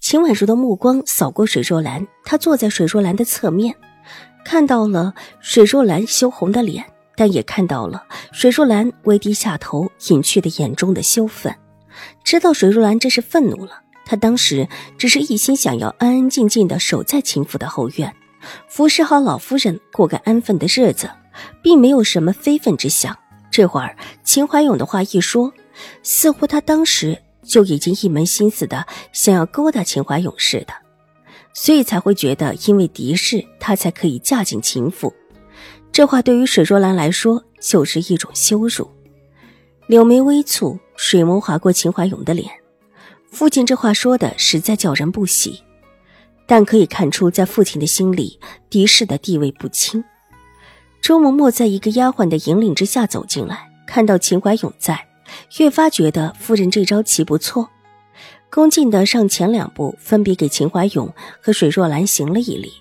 秦婉如的目光扫过水若兰，她坐在水若兰的侧面，看到了水若兰羞红的脸，但也看到了水若兰微低下头隐去的眼中的羞愤。知道水若兰这是愤怒了，她当时只是一心想要安安静静的守在秦府的后院，服侍好老夫人，过个安分的日子，并没有什么非分之想。这会儿秦怀勇的话一说，似乎他当时。就已经一门心思的想要勾搭秦怀勇似的，所以才会觉得因为敌视他才可以嫁进秦府。这话对于水若兰来说就是一种羞辱。柳眉微蹙，水眸划过秦怀勇的脸。父亲这话说的实在叫人不喜，但可以看出在父亲的心里，狄氏的地位不轻。周嬷嬷在一个丫鬟的引领之下走进来，看到秦怀勇在。越发觉得夫人这招棋不错，恭敬的上前两步，分别给秦怀勇和水若兰行了一礼，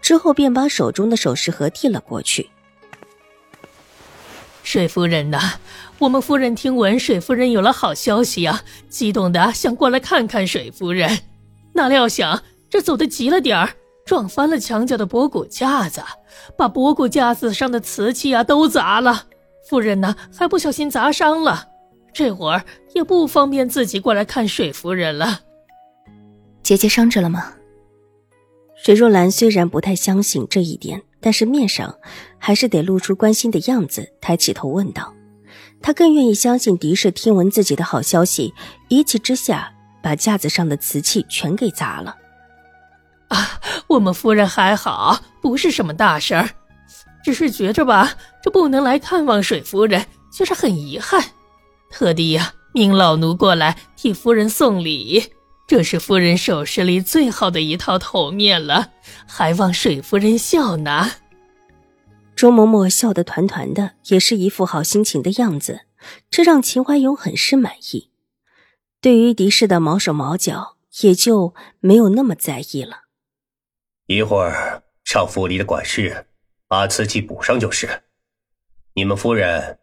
之后便把手中的首饰盒递了过去。水夫人呐，我们夫人听闻水夫人有了好消息呀，激动的想过来看看水夫人，哪料想这走的急了点儿，撞翻了墙角的博古架子，把博古架子上的瓷器啊都砸了，夫人呢还不小心砸伤了。这会儿也不方便自己过来看水夫人了。姐姐伤着了吗？水若兰虽然不太相信这一点，但是面上还是得露出关心的样子，抬起头问道。她更愿意相信狄氏听闻自己的好消息，一气之下把架子上的瓷器全给砸了。啊，我们夫人还好，不是什么大事儿，只是觉着吧，这不能来看望水夫人，却是很遗憾。特地呀，命老奴过来替夫人送礼，这是夫人首饰里最好的一套头面了，还望水夫人笑纳。周嬷嬷笑得团团的，也是一副好心情的样子，这让秦怀勇很是满意。对于狄氏的毛手毛脚，也就没有那么在意了。一会儿上府里的管事把瓷器补上就是。你们夫人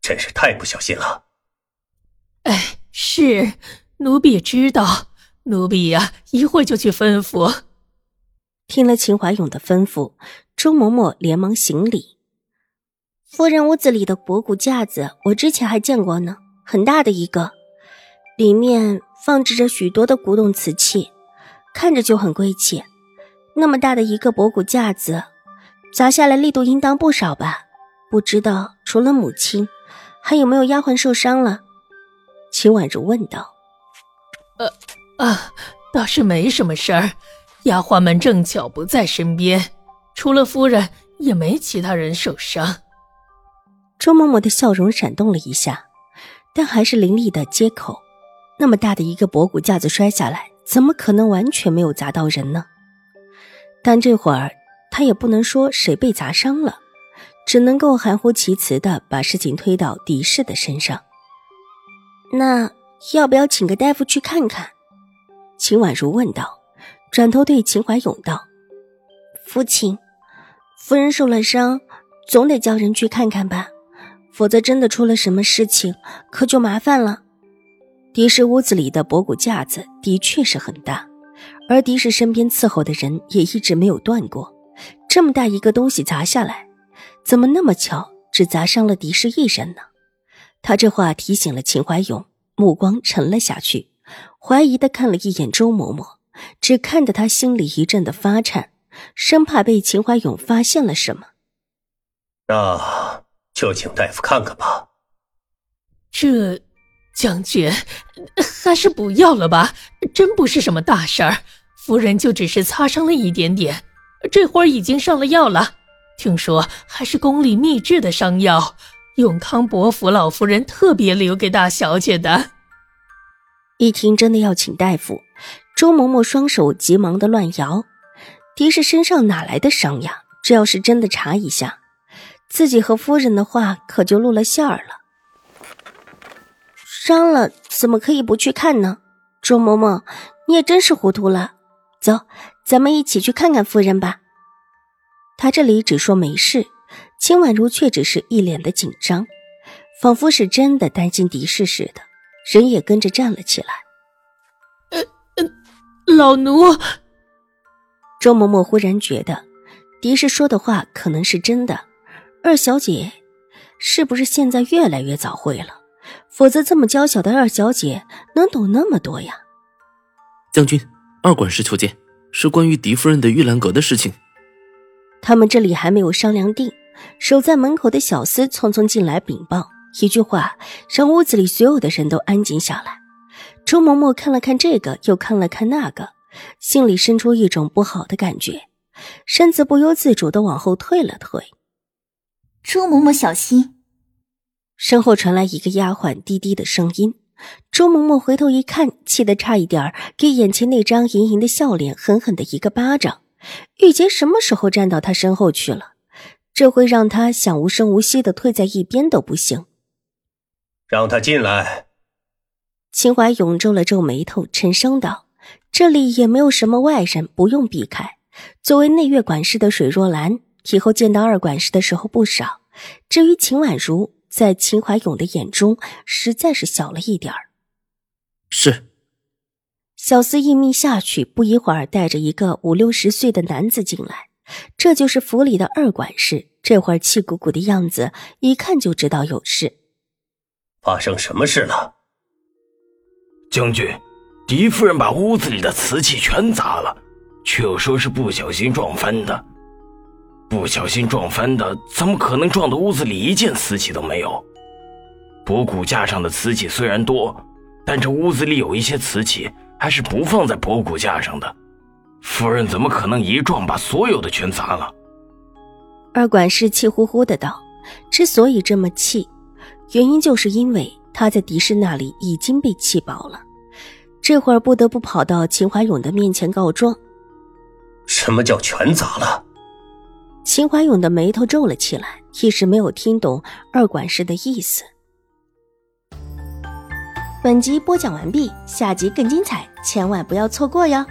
真是太不小心了。是奴婢知道，奴婢呀，一会就去吩咐。听了秦怀勇的吩咐，周嬷嬷连忙行礼。夫人屋子里的博古架子，我之前还见过呢，很大的一个，里面放置着许多的古董瓷器，看着就很贵气。那么大的一个博古架子，砸下来力度应当不少吧？不知道除了母亲，还有没有丫鬟受伤了？秦婉如问道：“呃啊，倒是没什么事儿，丫鬟们正巧不在身边，除了夫人，也没其他人受伤。”周嬷嬷的笑容闪动了一下，但还是凌厉的接口：“那么大的一个博古架子摔下来，怎么可能完全没有砸到人呢？但这会儿他也不能说谁被砸伤了，只能够含糊其辞的把事情推到狄氏的身上。”那要不要请个大夫去看看？秦婉如问道，转头对秦怀勇道：“父亲，夫人受了伤，总得叫人去看看吧，否则真的出了什么事情，可就麻烦了。”狄氏屋子里的博古架子的确是很大，而狄氏身边伺候的人也一直没有断过。这么大一个东西砸下来，怎么那么巧只砸伤了狄氏一人呢？他这话提醒了秦怀勇，目光沉了下去，怀疑的看了一眼周嬷嬷，只看得他心里一阵的发颤，生怕被秦怀勇发现了什么。那就请大夫看看吧。这将军还是不要了吧，真不是什么大事儿，夫人就只是擦伤了一点点，这会儿已经上了药了，听说还是宫里秘制的伤药。永康伯府老夫人特别留给大小姐的。一听真的要请大夫，周嬷嬷双手急忙的乱摇。狄氏身上哪来的伤呀？这要是真的查一下，自己和夫人的话可就露了馅儿了。伤了怎么可以不去看呢？周嬷嬷，你也真是糊涂了。走，咱们一起去看看夫人吧。他这里只说没事，秦婉如却只是一脸的紧张，仿佛是真的担心狄氏似的，人也跟着站了起来。呃呃，老奴。周嬷嬷忽然觉得，狄氏说的话可能是真的。二小姐，是不是现在越来越早会了？否则这么娇小的二小姐能懂那么多呀？将军，二管事求见，是关于狄夫人的玉兰阁的事情。他们这里还没有商量定，守在门口的小厮匆匆进来禀报，一句话让屋子里所有的人都安静下来。周嬷嬷看了看这个，又看了看那个。心里生出一种不好的感觉，身子不由自主的往后退了退。周嬷嬷小心！身后传来一个丫鬟低低的声音。周嬷嬷回头一看，气得差一点给眼前那张盈盈的笑脸狠狠的一个巴掌。玉洁什么时候站到她身后去了？这会让他想无声无息的退在一边都不行。让他进来。秦怀勇皱了皱眉头，沉声道。这里也没有什么外人，不用避开。作为内院管事的水若兰，以后见到二管事的时候不少。至于秦婉如，在秦怀勇的眼中，实在是小了一点儿。是。小厮一命下去，不一会儿，带着一个五六十岁的男子进来。这就是府里的二管事，这会儿气鼓鼓的样子，一看就知道有事。发生什么事了？将军。狄夫人把屋子里的瓷器全砸了，却又说是不小心撞翻的。不小心撞翻的，怎么可能撞的屋子里一件瓷器都没有？博古架上的瓷器虽然多，但这屋子里有一些瓷器还是不放在博古架上的。夫人怎么可能一撞把所有的全砸了？二管事气呼呼的道：“之所以这么气，原因就是因为他在狄氏那里已经被气饱了。”这会儿不得不跑到秦怀勇的面前告状。什么叫全砸了？秦怀勇的眉头皱了起来，一时没有听懂二管事的意思。本集播讲完毕，下集更精彩，千万不要错过哟。